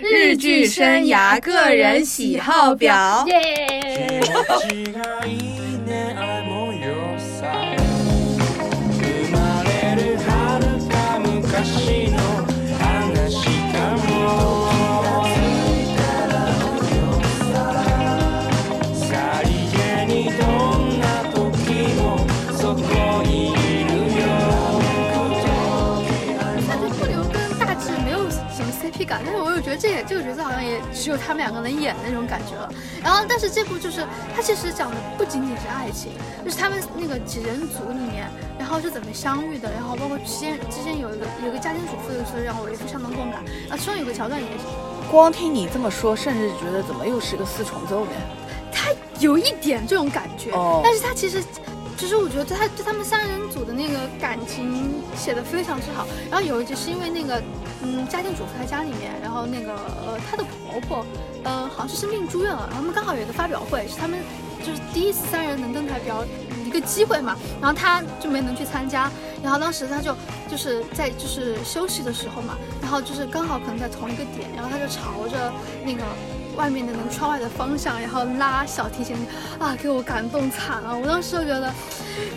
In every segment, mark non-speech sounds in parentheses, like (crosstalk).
日剧生涯个人喜好表。耶！得这个这个角色好像也只有他们两个能演的那种感觉了。然后，但是这部就是它其实讲的不仅仅是爱情，就是他们那个几人组里面，然后是怎么相遇的，然后包括之间之间有一个有一个家庭主妇的事让我也非常的共感。啊，其中有个桥段也，光听你这么说，甚至觉得怎么又是个四重奏呢？它有一点这种感觉，但是它其实。其实我觉得他对他们三人组感情写的非常之好。然后有一集是因为那个，嗯，家庭主妇在家里面，然后那个呃，她的婆婆，呃，好像是生病住院了，然后他们刚好有一个发表会，是他们就是第一次三人能登台表一个机会嘛，然后她就没能去参加。然后当时她就就是在就是休息的时候嘛，然后就是刚好可能在同一个点，然后她就朝着那个。外面的那个窗外的方向，然后拉小提琴，啊，给我感动惨了。我当时就觉得，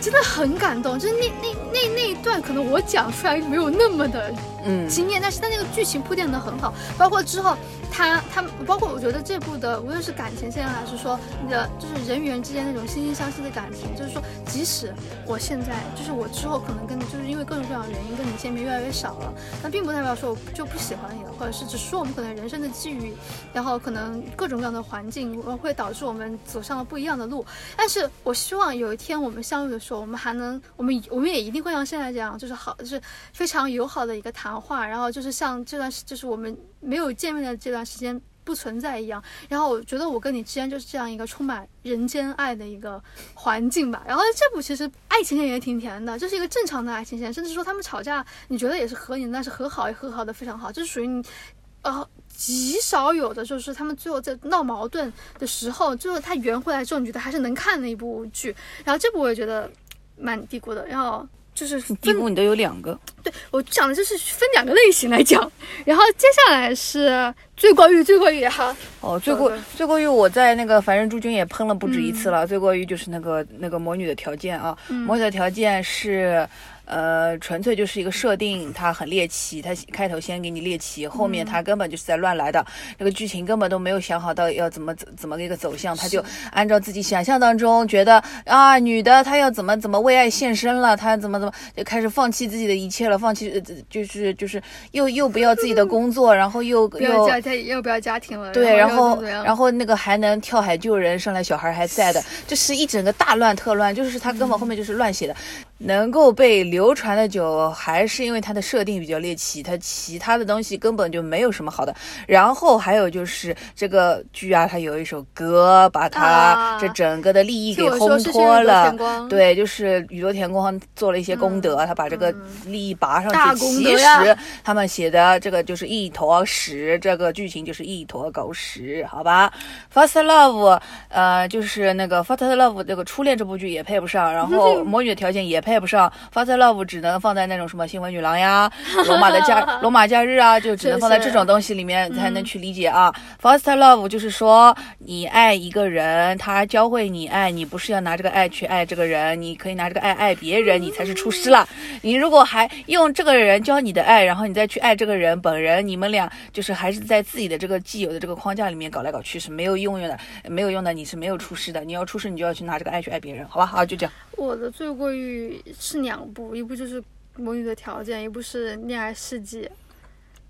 真的很感动。就是那那那那一段，可能我讲出来没有那么的。嗯，惊艳，但是他那个剧情铺垫的很好，包括之后他他包括我觉得这部的无论是感情线还是说你的就是人与人之间那种惺惺相惜的感情，就是说即使我现在就是我之后可能跟你就是因为各种各样的原因跟你见面越来越少了，那并不代表说我就不喜欢你了，或者是只是说我们可能人生的际遇，然后可能各种各样的环境会导致我们走上了不一样的路，但是我希望有一天我们相遇的时候，我们还能我们我们也一定会像现在这样，就是好就是非常友好的一个谈。(laughs) 谈话，然后就是像这段时，就是我们没有见面的这段时间不存在一样。然后我觉得我跟你之间就是这样一个充满人间爱的一个环境吧。然后这部其实爱情线也挺甜的，就是一个正常的爱情线，甚至说他们吵架，你觉得也是合理，但是和好也和好的非常好，就是属于你，呃，极少有的就是他们最后在闹矛盾的时候，最后他圆回来之后，你觉得还是能看的一部剧。然后这部我也觉得蛮低估的，然后。就是低谷，你都有两个。对我讲的就是分两个类型来讲，然后接下来是最过于，最过于哈。哦，最过最过于，我在那个凡人诸君也喷了不止一次了。最过于就是那个那个魔女的条件啊，魔女的条件是。呃，纯粹就是一个设定，它很猎奇，它开头先给你猎奇，后面它根本就是在乱来的，这个剧情根本都没有想好到要怎么怎怎么一个走向，他就按照自己想象当中觉得啊，女的她要怎么怎么为爱献身了，她怎么怎么就开始放弃自己的一切了，放弃就是就是又又不要自己的工作，然后又又家家又不要家庭了，对，然后然后那个还能跳海救人，生来小孩还在的，这是一整个大乱特乱，就是他根本后面就是乱写的，能够被流。流传的久，还是因为它的设定比较猎奇，它其他的东西根本就没有什么好的。然后还有就是这个剧啊，它有一首歌，把它这整个的利益给烘托了。对，就是宇多田光做了一些功德，他把这个利益拔上去。其实他们写的这个就是一坨屎，这个剧情就是一坨狗屎，好吧？First Love，呃，就是那个 First Love 这个初恋这部剧也配不上，然后 (laughs) 魔女的条件也配不上 First Love。只能放在那种什么新闻女郎呀、罗马的假、(laughs) 罗马假日啊，就只能放在这种东西里面才能去理解啊。First love 就是说你爱一个人，他教会你爱你，不是要拿这个爱去爱这个人，你可以拿这个爱爱别人，你才是出师了。你如果还用这个人教你的爱，然后你再去爱这个人本人，你们俩就是还是在自己的这个既有的这个框架里面搞来搞去是没有用用的，没有用的，你是没有出师的。你要出师，你就要去拿这个爱去爱别人，好吧？好，就这样。我的罪过于是两部。一部就是《魔女的条件》，一部是《恋爱世纪》。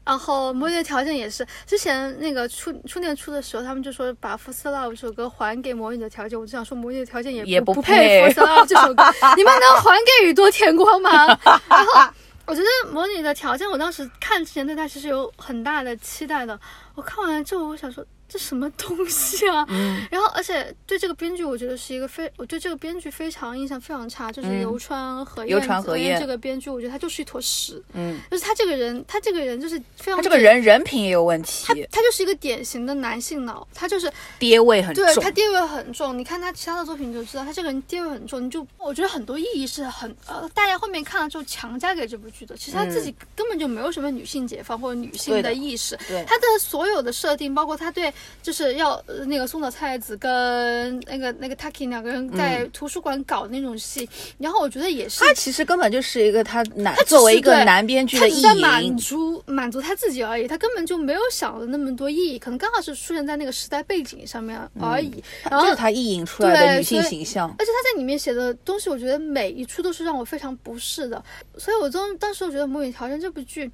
然后《魔女的条件》也是之前那个初初恋初的时候，他们就说把《First Love》这首歌还给《魔女的条件》，我就想说《魔女的条件》也不配《First Love》这首歌，(laughs) 你们能还给宇多田光吗？然后我觉得《魔女的条件》，我当时看之前对它其实有很大的期待的。我看完了之后，我想说，这什么东西啊？嗯，(laughs) 然后而且对这个编剧，我觉得是一个非，我对这个编剧非常印象非常差，就是游川和游川和彦这个编剧，我觉得他就是一坨屎。嗯，就是他这个人，他这个人就是非常，他这个人人品也有问题。他他就是一个典型的男性脑，他就是爹味很重。对他爹味很重，你看他其他的作品就知道，他这个人爹味很重。你就我觉得很多意义是很呃，大家后面看了之后强加给这部剧的，其实他自己根本就没有什么女性解放或者女性的意识。对他的所有的设定，包括他对就是要。那个松岛菜子跟那个那个 Taki 两个人在图书馆搞那种戏，然后我觉得也是，他其实根本就是一个他男他作为一个男编剧的意淫，满足满足他自己而已，他根本就没有想了那么多意义，可能刚好是出现在那个时代背景上面而已。然后这是他意淫出来的女性形象，而且他在里面写的东西，我觉得每一处都是让我非常不适的，所以我当当时我觉得《母女条件》这部剧。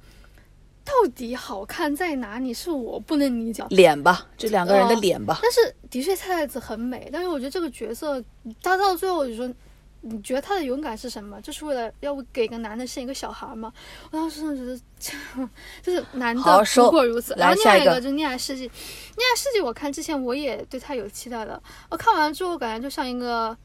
到底好看在哪里？是我不能理解。脸吧，这两个人的脸吧。但是的确，菜菜子很美。但是我觉得这个角色，他到最后我就说，你觉得他的勇敢是什么？就是为了要给个男的生一个小孩吗？我当时真的觉得，就是男的不过如此。然后另外一个就是《恋爱世纪》，《恋爱世纪》我看之前我也对他有期待的，我看完之后感觉就像一个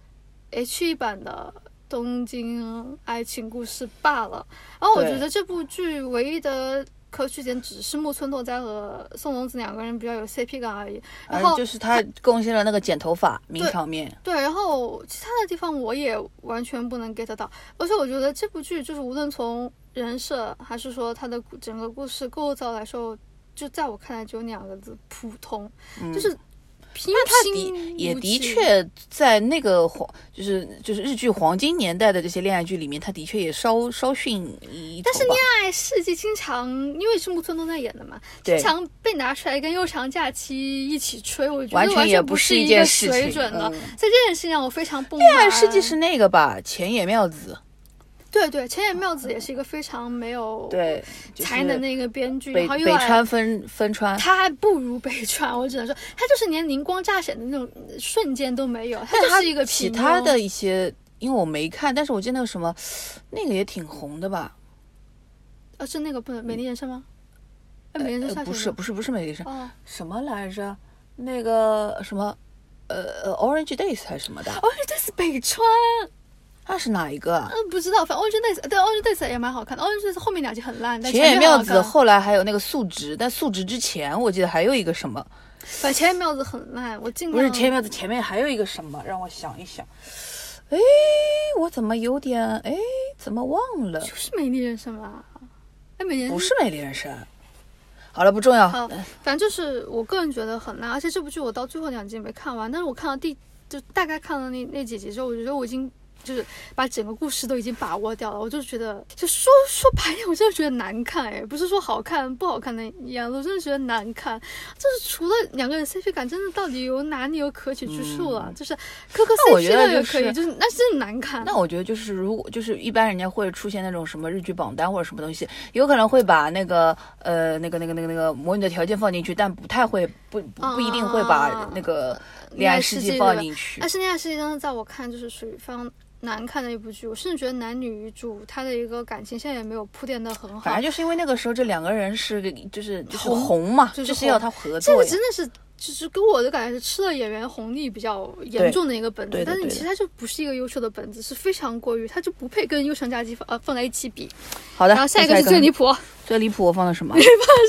H 版的东京爱情故事罢了。然后我觉得这部剧唯一的。可取点只是木村拓哉和宋龙子两个人比较有 CP 感而已，然后就是他贡献了那个剪头发名场面。对，然后其他的地方我也完全不能 get 到，而且我觉得这部剧就是无论从人设还是说它的整个故事构造来说，就在我看来只有两个字：普通，就是。那他的也的确在那个黄，就是就是日剧黄金年代的这些恋爱剧里面，他的确也稍稍逊一但是恋爱世纪经常因为是木村都在演的嘛，经常被拿出来跟悠长假期一起吹，我觉得完全也不是一个水准的。所以这件事情上我非常不满。恋爱世纪是那个吧？浅野妙子。对对，千野妙子也是一个非常没有对才能的一个编剧，然后又北川分分川，他还不如北川，我只能说他就是连灵光乍现的那种瞬间都没有，他就是一个其他的一些，因为我没看，但是我记得那个什么，那个也挺红的吧？啊，是那个不能美丽人生吗？美丽人生不是不是不是美丽人生，什么来着？那个什么呃 Orange Days 还是什么的？Orange Days 北川。那是哪一个？嗯，不知道。反正《Orange Days》对《Orange Days》也蛮好看的，《Orange Days》后面两集很烂。但前野妙子后来还有那个素质，但素质之前我记得还有一个什么？反正前野妙子很烂，我尽量。不是前野妙子前面还有一个什么？让我想一想。哎，我怎么有点哎？怎么忘了？就是《美丽人生》吧？哎，美丽人生不是《美丽人生》。好了，不重要。好，反正就是我个人觉得很烂，而且这部剧我到最后两集没看完，但是我看到第就大概看了那那几集之后，我觉得我已经。就是把整个故事都已经把握掉了，我就觉得，就说说白点，我真的觉得难看哎，不是说好看不好看的样子，我真的觉得难看。就是除了两个人 CP 感，真的到底有哪里有可取之处了？就是磕磕 CP 的也可以，就是那真的难看。那我觉得就是如果就是一般人家会出现那种什么日剧榜单或者什么东西，有可能会把那个呃那个那个那个那个魔女的条件放进去，但不太会不不不一定会把那个恋爱世界放进去。但是恋爱世界真的在我看就是属于非常。难看的一部剧，我甚至觉得男女主他的一个感情现在也没有铺垫的很好。反正就是因为那个时候这两个人是就是就是红嘛，就是要他合作。这个真的是。就是给我的感觉是吃了演员红利比较严重的一个本子，但是你其实它就不是一个优秀的本子，是非常过于，它就不配跟《优胜假期》呃放在一起比。好的，然后下一个是最离谱，最离谱我放的什么？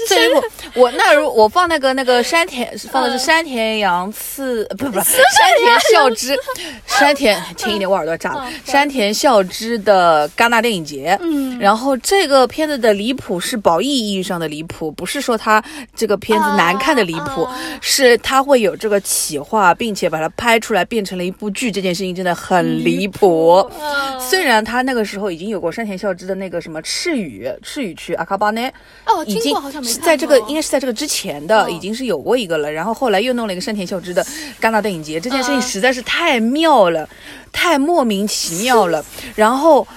最离谱我那如我放那个那个山田放的是山田洋次，不不山田孝之，(laughs) 山田轻一点我耳朵炸了，山田孝之的戛纳电影节。嗯，然后这个片子的离谱是褒义意义上的离谱，不是说他这个片子难看的离谱，是。是他会有这个企划，并且把它拍出来变成了一部剧，这件事情真的很离谱。虽然他那个时候已经有过山田孝之的那个什么赤羽赤羽区阿卡巴内，哦，已经是在这个应该是在这个之前的，已经是有过一个了。然后后来又弄了一个山田孝之的戛纳电影节，这件事情实在是太妙了，太莫名其妙了。然后。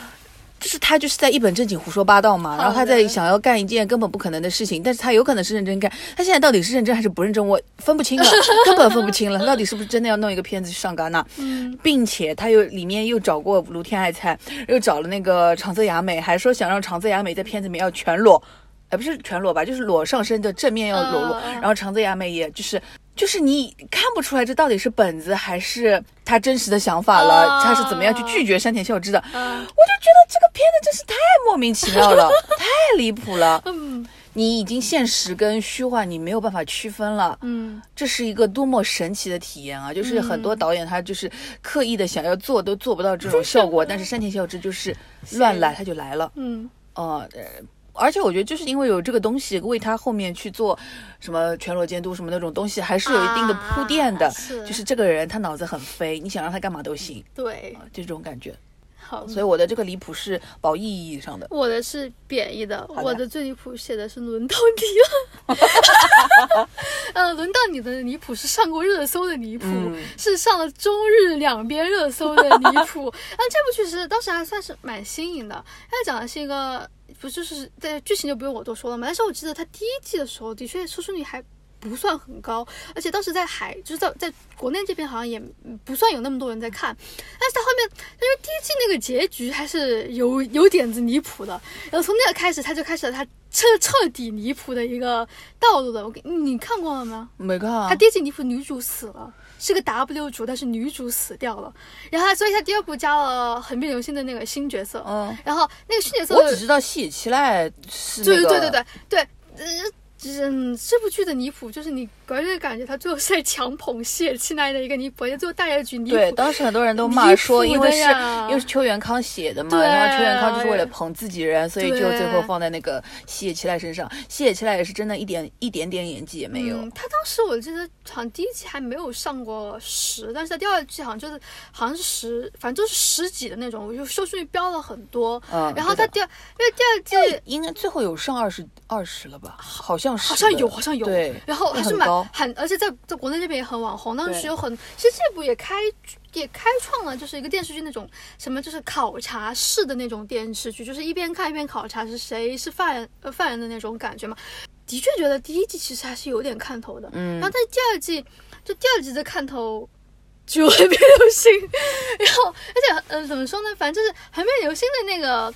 就是他就是在一本正经胡说八道嘛，然后他在想要干一件根本不可能的事情，但是他有可能是认真干，他现在到底是认真还是不认真，我分不清了，(laughs) 根本分不清了，到底是不是真的要弄一个片子去上戛纳？嗯，并且他又里面又找过卢天爱菜，又找了那个长泽雅美，还说想让长泽雅美在片子里面要全裸，哎，不是全裸吧，就是裸上身的正面要裸露，然后长泽雅美也就是就是你看不出来这到底是本子还是他真实的想法了，他是怎么样去拒绝山田孝之的？我就觉得这个片子真是太莫名其妙了，(laughs) 太离谱了。嗯，你已经现实跟虚幻你没有办法区分了。嗯，这是一个多么神奇的体验啊！就是很多导演他就是刻意的想要做都做不到这种效果，但是山田孝之就是乱来他就来了。嗯，呃。而且我觉得，就是因为有这个东西为他后面去做什么全裸监督什么那种东西，还是有一定的铺垫的。是，就是这个人他脑子很飞，你想让他干嘛都行。对，就这种感觉。好，所以我的这个离谱是褒义意义上的。我的是贬义的，我的最离谱写的是轮到你了。(laughs) 呃，轮到你的离谱是上过热搜的离谱，是上了中日两边热搜的离谱。(laughs) 啊，这部剧是当时还算是蛮新颖的，它讲的是一个。不就是在剧情就不用我多说了嘛？但是我记得他第一季的时候，的确收视率还不算很高，而且当时在海，就是在在国内这边好像也不算有那么多人在看。但是他后面，因为第一季那个结局还是有有点子离谱的，然后从那个开始，他就开始了他彻彻底离谱的一个道路的。我给你看过了吗？没看。他第一季离谱，女主死了。是个 W 主，但是女主死掉了，然后所以他第二部加了横滨流星的那个新角色，嗯，然后那个新角色我只知道细野七濑是对对对对对，呃。嗯，这部剧的离谱就是你个人感觉他最后是在强捧谢七奈的一个离谱，而且最后大结局离谱。对，当时很多人都骂说，因为是因为是邱元康写的嘛，然后邱元康就是为了捧自己人，所以就最后放在那个谢七奈身上。谢七奈也是真的一点一点点演技也没有。他当时我记得好像第一季还没有上过十，但是在第二季好像就是好像是十，反正就是十几的那种，就收视率飙了很多。嗯，然后他第二，因为第二季应该最后有上二十二十了吧？好像是。好像有，好像有。对，然后还是蛮很，而且在在国内这边也很网红。当时有很，其实这部也开也开创了，就是一个电视剧那种什么，就是考察式的那种电视剧，就是一边看一边考察是谁是犯人呃犯人的那种感觉嘛。的确觉得第一季其实还是有点看头的，嗯。然后在第二季，就第二季的看头就很没流星，然后而且呃怎么说呢，反正就是很没流星的那个。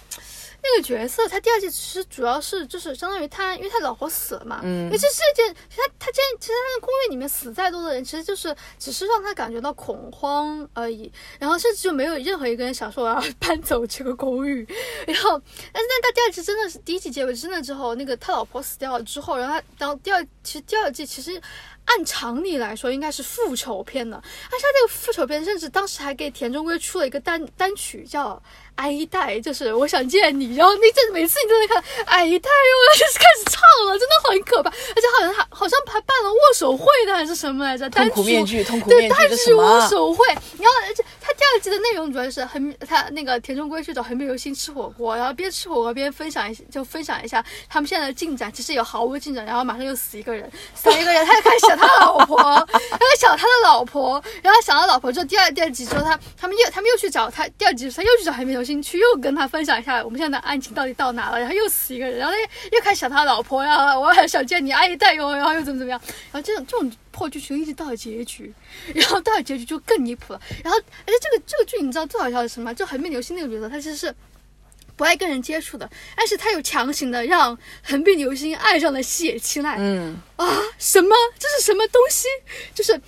那个角色，他第二季其实主要是就是相当于他，因为他老婆死了嘛，嗯，因为这是一件，他他这其实他的公寓里面死再多的人，其实就是只是让他感觉到恐慌而已，然后甚至就没有任何一个人想说我要搬走这个公寓，然后，但是但他第二季真的是第一季结尾真的之后，那个他老婆死掉了之后，然后他然后第二其实第二季其实。按常理来说，应该是复仇片的。而且他这个复仇片，甚至当时还给田中圭出了一个单单曲，叫《爱一代》，就是我想见你。然后那阵每次你都在看《爱一代》，我就是开始唱了，真的很可怕。而且好像还好像还办了握手会的，还是什么来着？单曲面具，痛苦面具对，单曲握手会。然后而且他第二季的内容主要是很他那个田中圭去找横滨流星吃火锅，然后边吃火锅边分享一就分享一下他们现在的进展，其实有毫无进展。然后马上又死一个人，死一个人，他就开始想。他老婆，他在想他的老婆，然后想到老婆之后，第二第二集之后，他他们又他们又去找他，第二集他又去找海绵流星去，又跟他分享一下我们现在的案情到底到哪了，然后又死一个人，然后又又开始想他老婆呀，我还想见你阿姨代哟，然后又怎么怎么样，然后这种这种破剧情一直到了结局，(laughs) 然后到了结局就更离谱了，然后而且这个这个剧你知道最好笑的是什么？就横滨流星那个角色，他其实是。不爱跟人接触的，但是他又强行的让横滨流星爱上了西野七濑。嗯啊，什么？这是什么东西？就是。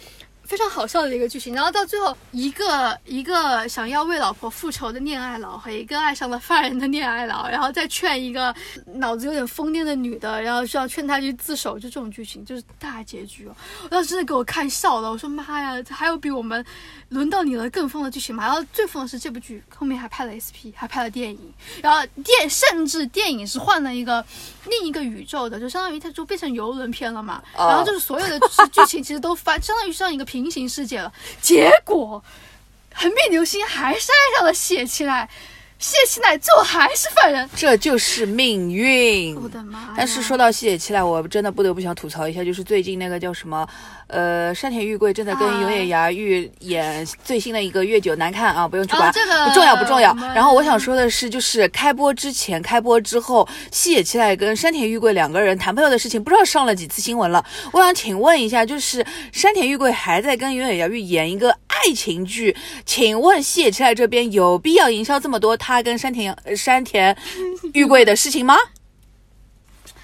非常好笑的一个剧情，然后到最后，一个一个想要为老婆复仇的恋爱脑和一个爱上了犯人的恋爱脑，然后再劝一个脑子有点疯癫的女的，然后需要劝她去自首，就这种剧情就是大结局哦！我当时真的给我看笑了，我说妈呀，还有比我们轮到你了更疯的剧情吗？然后最疯的是这部剧后面还拍了 SP，还拍了电影，然后电甚至电影是换了一个另一个宇宙的，就相当于它就变成游轮片了嘛，然后就是所有的 (laughs) 剧情其实都翻，相当于像一个平。平行世界了，结果横滨流星还是爱上了写起来。谢七奈最后还是犯人，这就是命运。我的妈！但是说到谢七奈，我真的不得不想吐槽一下，就是最近那个叫什么，呃，山田裕贵正在跟永野芽郁演最新的一个月久难看啊，不用去管，不重要不重要。然后我想说的是，就是开播之前、开播之后，谢七奈跟山田裕贵两个人谈朋友的事情，不知道上了几次新闻了。我想请问一下，就是山田裕贵还在跟永野芽郁演一个爱情剧，请问谢七奈这边有必要营销这么多他？他跟山田山田 (laughs) 玉贵的事情吗？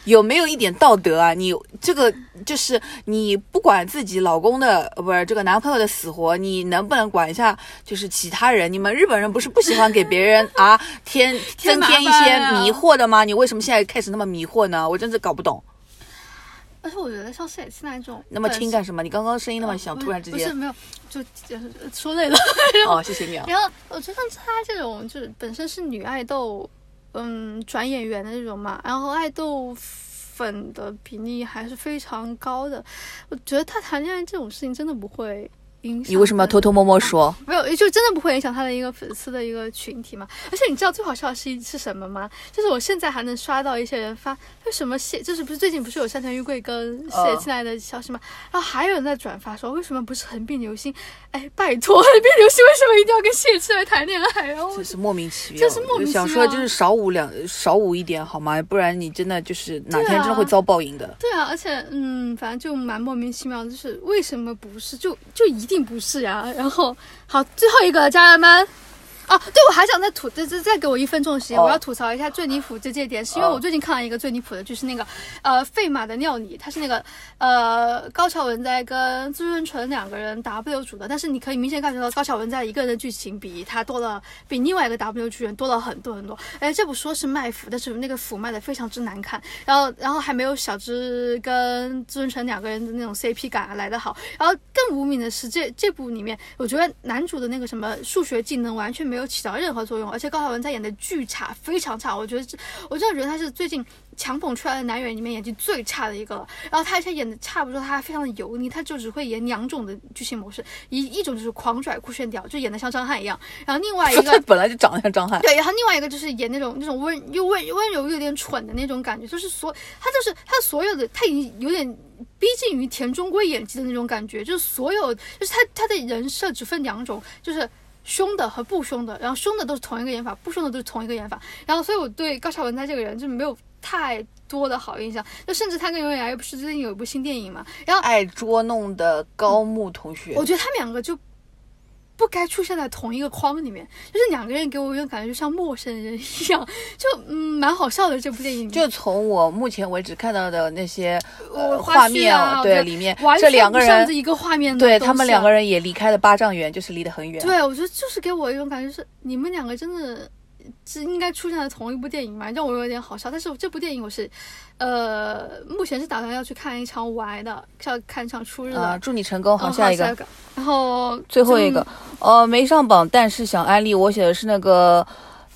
有没有一点道德啊？你这个就是你不管自己老公的，不是这个男朋友的死活，你能不能管一下？就是其他人，你们日本人不是不喜欢给别人 (laughs) 啊添增添一些迷惑的吗？你为什么现在开始那么迷惑呢？我真是搞不懂。而且我觉得像谢现那种那么轻干什么？你刚刚声音那么小，突然之间不是没有，就就是说累了。(laughs) 哦，谢谢你啊。然后我觉得像她这种，就是本身是女爱豆，嗯，转演员的那种嘛，然后爱豆粉的比例还是非常高的。我觉得她谈恋爱这种事情真的不会。你为什么要偷偷摸摸说？没有，就真的不会影响他的一个粉丝的一个群体嘛？而且你知道最好笑的是是什么吗？就是我现在还能刷到一些人发，为什么谢就是不是最近不是有山田裕贵跟谢亲爱的消息吗？然后还有人在转发说，为什么不是横滨流星？哎，拜托，横滨流星为什么一定要跟谢之来谈恋爱？然后这是莫名其妙，这是莫名其妙。想说就是少舞两少舞一点好吗？不然你真的就是哪天真的会遭报应的。对啊，而且嗯，反正就蛮莫名其妙，就是为什么不是？就就一定不是呀？然后，好，最后一个家人们。啊，对，我还想再吐，再再再给我一分钟的时间，我要吐槽一下最离谱的这点，是因为我最近看了一个最离谱的，就是那个，呃，费马的尿里，他是那个，呃，高桥文哉跟朱润纯两个人 W 组的，但是你可以明显感觉到高桥文哉一个人的剧情比他多了，比另外一个 W 剧人多了很多很多。哎，这部说是卖腐，但是那个腐卖的非常之难看，然后然后还没有小芝跟朱润纯两个人的那种 CP 感来得好，然后更无名的是这这部里面，我觉得男主的那个什么数学技能完全没有。没有起到任何作用，而且高晓文在演的巨差，非常差。我觉得这，我真的觉得他是最近强捧出来的男演员里面演技最差的一个了。然后他而且演的差不多，他非常的油腻，他就只会演两种的剧情模式，一一种就是狂拽酷炫屌，就演的像张翰一样。然后另外一个 (laughs) 本来就长得像张翰，对。然后另外一个就是演那种那种温又温温柔又有点蠢的那种感觉，就是所他就是他所有的他已经有点逼近于田中圭演技的那种感觉，就是所有就是他他的人设只分两种，就是。凶的和不凶的，然后凶的都是同一个演法，不凶的都是同一个演法。然后，所以我对高桥文哉这个人就没有太多的好印象。就甚至他跟永远爱不是最近有一部新电影嘛？然后爱捉弄的高木同学，我觉得他们两个就。不该出现在同一个框里面，就是两个人给我一种感觉，就像陌生人一样，就嗯，蛮好笑的。这部电影就从我目前为止看到的那些呃画面啊，对里面这两个人一个画面，对他们两个人也离开了八丈远，就是离得很远。对，我觉得就是给我一种感觉，是你们两个真的。是应该出现在同一部电影嘛？让我有点好笑。但是这部电影我是，呃，目前是打算要去看一场玩的，要看一场初日的。祝你成功，好，下一个。然后最后一个，呃，没上榜，但是想安利。我写的是那个。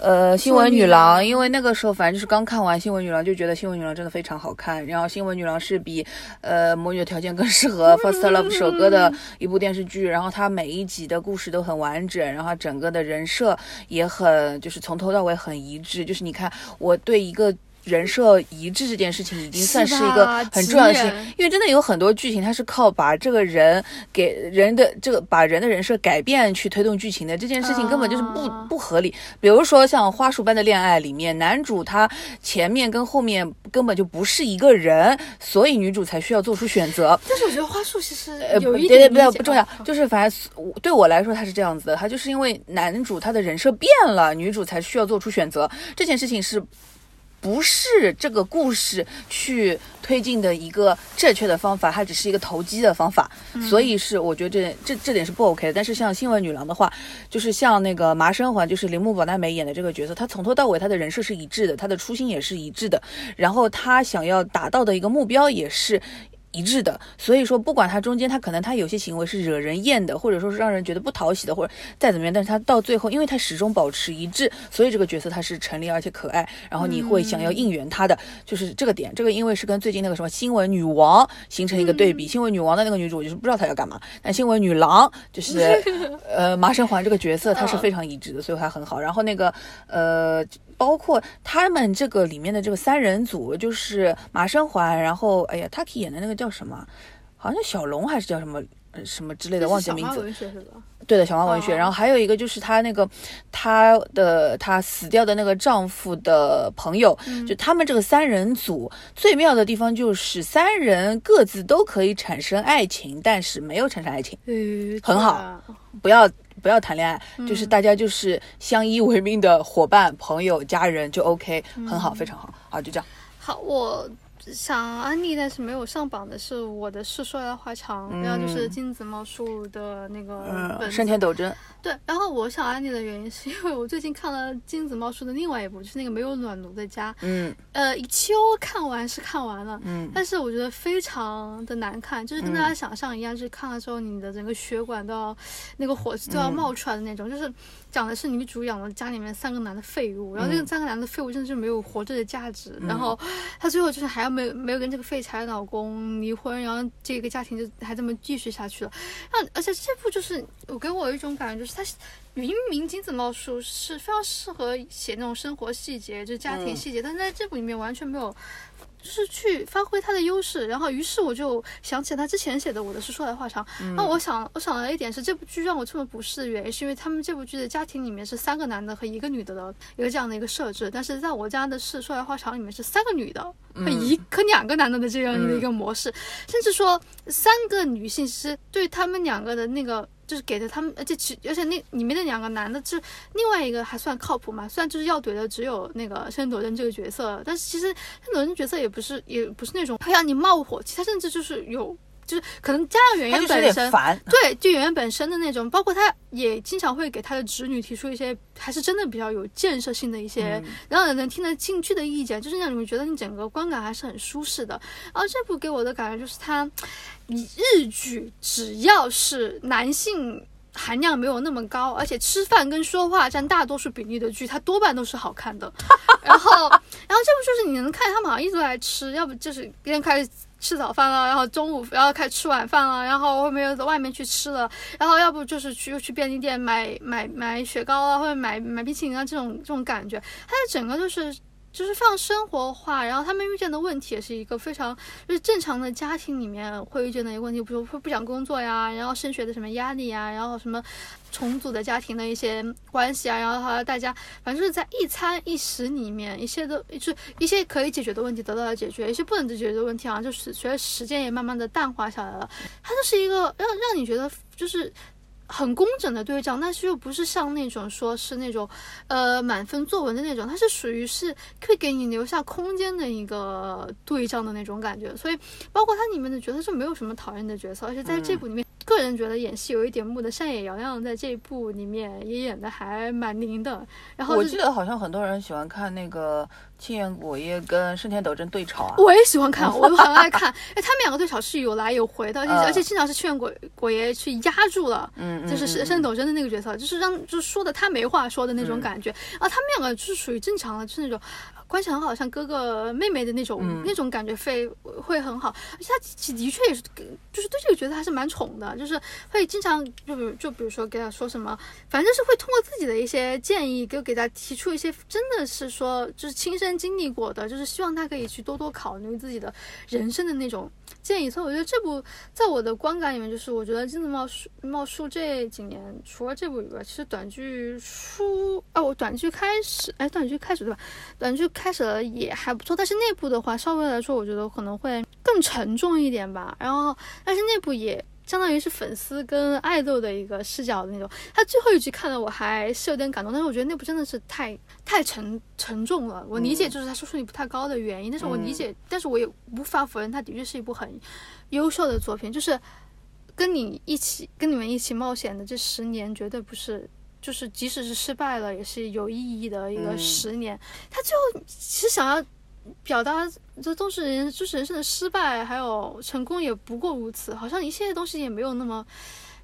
呃，新闻女郎，因为那个时候反正就是刚看完新闻女郎，就觉得新闻女郎真的非常好看。然后新闻女郎是比呃魔女的条件更适合 First Love 首歌的一部电视剧。然后它每一集的故事都很完整，然后整个的人设也很就是从头到尾很一致。就是你看我对一个。人设一致这件事情已经算是一个很重要的事情，因为真的有很多剧情它是靠把这个人给人的这个把人的人设改变去推动剧情的，这件事情根本就是不不合理。比如说像《花束般的恋爱》里面，男主他前面跟后面根本就不是一个人，所以女主才需要做出选择。但是我觉得花束其实呃有一点不不重要，就是反正对我来说他是这样子的，他就是因为男主他的人设变了，女主才需要做出选择，这件事情是。不是这个故事去推进的一个正确的方法，它只是一个投机的方法，所以是我觉得这这这点是不 OK 的。但是像新闻女郎的话，就是像那个麻生环，就是铃木保奈美演的这个角色，她从头到尾她的人设是一致的，她的初心也是一致的，然后她想要达到的一个目标也是。一致的，所以说不管他中间他可能他有些行为是惹人厌的，或者说是让人觉得不讨喜的，或者再怎么样，但是他到最后，因为他始终保持一致，所以这个角色他是成立而且可爱，然后你会想要应援他的，就是这个点。这个因为是跟最近那个什么新闻女王形成一个对比，新闻女王的那个女主就是不知道她要干嘛，但新闻女郎就是 (laughs) 呃麻生环这个角色，她是非常一致的，所以还很好。然后那个呃。包括他们这个里面的这个三人组，就是马生环，然后哎呀，Taki 演的那个叫什么？好像小龙还是叫什么什么之类的，忘记名字。对的，小花文学。然后还有一个就是她那个她的她死掉的那个丈夫的朋友，就他们这个三人组最妙的地方就是三人各自都可以产生爱情，但是没有产生爱情，很好，不要。不要谈恋爱，就是大家就是相依为命的伙伴、朋友、家人就 OK，很好，非常好，好就这样。好，我想安利，但是没有上榜的是我的是说来话长，然后就是金子茂树的那个本山田斗真。对，然后我想安利的原因是因为我最近看了金子茂树的另外一部，就是那个没有暖炉的家。嗯。呃，一秋看完是看完了，嗯，但是我觉得非常的难看，就是跟大家想象一样，就是看了之后你的整个血管都要那个火气都要冒出来的那种，就是讲的是女主养了家里面三个男的废物，然后这个三个男的废物真的是没有活着的价值，然后她最后就是还要没有没有跟这个废柴老公离婚，然后这个家庭就还这么继续下去了，然后而且这部就是我给我一种感觉就是。他明明金子茂树是非常适合写那种生活细节，就家庭细节，但是在这部里面完全没有，就是去发挥他的优势。然后，于是我就想起他之前写的《我的是说来话长》。那我想，我想了一点是，这部剧让我这么不适的原因，是因为他们这部剧的家庭里面是三个男的和一个女的的一个这样的一个设置，但是在我家的是说来话长里面是三个女的和一和两个男的的这样的一个模式，甚至说三个女性其实对他们两个的那个。就是给的他们，而且其而且那里面的两个男的，是另外一个还算靠谱嘛？虽然就是要怼的只有那个申斗真这个角色，但是其实申斗真角色也不是也不是那种会让你冒火气，他甚至就是有。就是可能加上演员本身，对，就演员本身的那种，包括他也经常会给他的侄女提出一些还是真的比较有建设性的一些让人能听得进去的意见，就是让你们觉得你整个观感还是很舒适的。然后这部给我的感觉就是他，日剧只要是男性含量没有那么高，而且吃饭跟说话占大多数比例的剧，它多半都是好看的。然后，(laughs) 然后这部就是你能看他们好像一直在吃，要不就是今天开始。吃早饭了，然后中午然后开始吃晚饭了，然后后面又在外面去吃了，然后要不就是去又去便利店买买买雪糕啊，或者买买冰淇淋啊，这种这种感觉，它的整个就是就是非常生活化，然后他们遇见的问题也是一个非常就是正常的家庭里面会遇见的一个问题，比如会不想工作呀，然后升学的什么压力呀，然后什么。重组的家庭的一些关系啊，然后和大家，反正就是在一餐一食里面，一切都就一些可以解决的问题得到了解决，一些不能解决的问题好像就是随着时间也慢慢的淡化下来了。它就是一个让让你觉得就是很工整的对仗，但是又不是像那种说是那种呃满分作文的那种，它是属于是可以给你留下空间的一个对仗的那种感觉。所以包括它里面的角色是没有什么讨厌的角色，而且在这部里面。个人觉得演戏有一点木的，山野遥遥在这一部里面也演的还蛮灵的。然后我记得好像很多人喜欢看那个青岩果叶跟盛田斗真对吵啊。我也喜欢看，(laughs) 我很爱看。哎，他们两个对吵是有来有回的，而且而且经常是青原果果爷去压住了，嗯，就是盛田斗真的那个角色，就是让就是说的他没话说的那种感觉。然后他们两个就是属于正常的，就是那种。关系很好，像哥哥妹妹的那种那种感觉，会会很好。而且他的确也是，就是对这个角色还是蛮宠的，就是会经常就比如就比如说给他说什么，反正是会通过自己的一些建议，给给他提出一些真的是说就是亲身经历过的，就是希望他可以去多多考虑自己的人生的那种。建议，所以我觉得这部在我的观感里面，就是我觉得金子茂树茂树这几年除了这部以外，其实短剧书，哦，我短剧开始，哎，短剧开始对吧？短剧开始了也还不错，但是内部的话，稍微来说，我觉得可能会更沉重一点吧。然后，但是内部也。相当于是粉丝跟爱豆的一个视角的那种，他最后一集看了我还是有点感动，但是我觉得内部真的是太太沉沉重了。我理解就是他收视率不太高的原因，但是我理解，但是我也无法否认，他的确是一部很优秀的作品。就是跟你一起跟你们一起冒险的这十年，绝对不是就是即使是失败了，也是有意义的一个十年。他最后其实想要。表达这都是人，就是人生的失败，还有成功也不过如此，好像一切东西也没有那么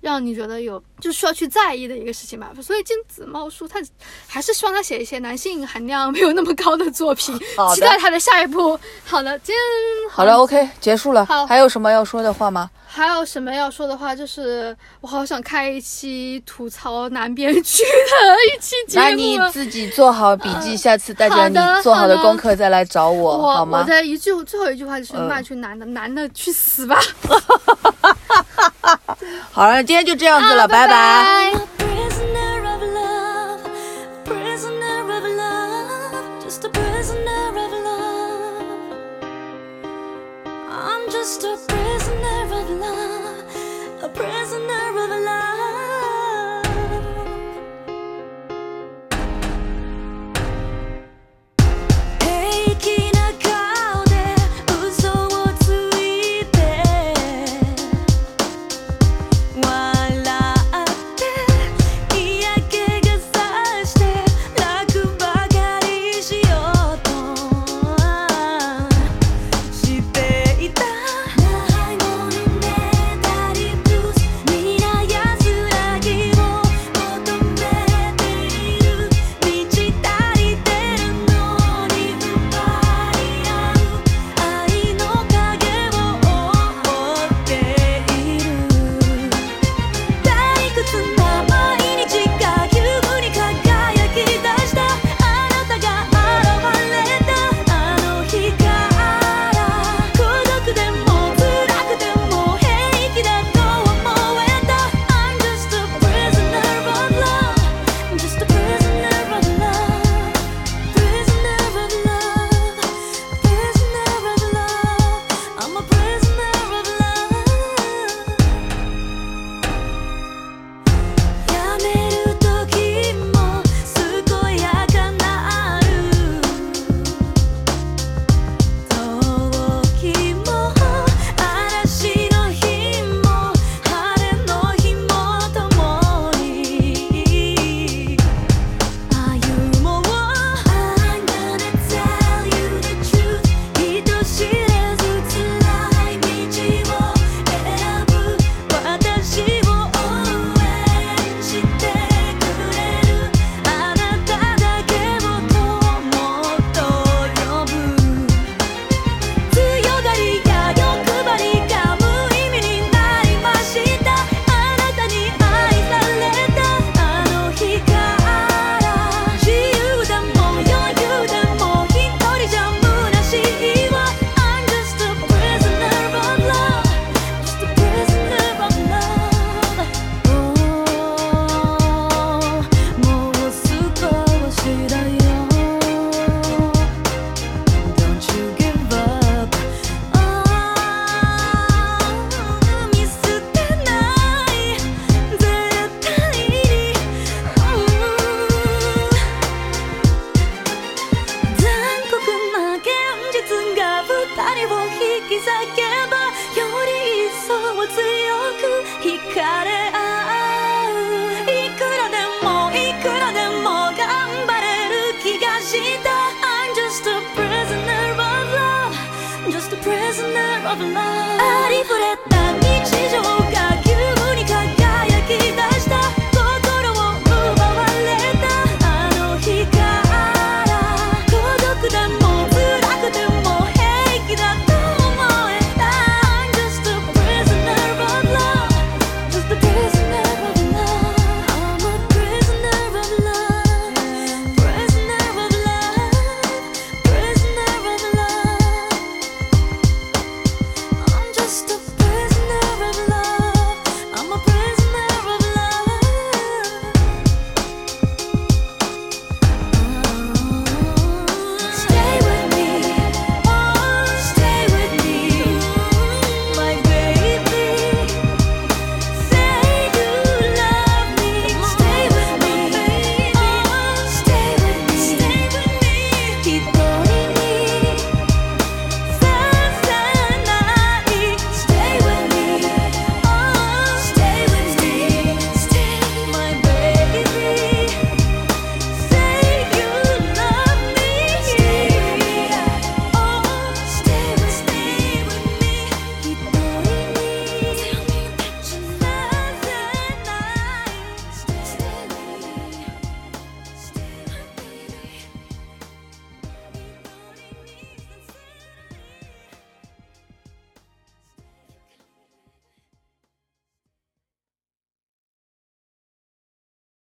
让你觉得有就需要去在意的一个事情吧。所以金子茂树他还是希望他写一些男性含量没有那么高的作品，期待他的下一部。好的，今天好了，OK，结束了。好，还有什么要说的话吗？还有什么要说的话？就是我好想开一期吐槽男编剧的一期节目。那你自己做好笔记，下次带着你做好的功课再来找我，好吗？我的一句最后一句话就是骂群男的，男的去死吧！(laughs) (laughs) 好了今天就这样子了拜拜。just a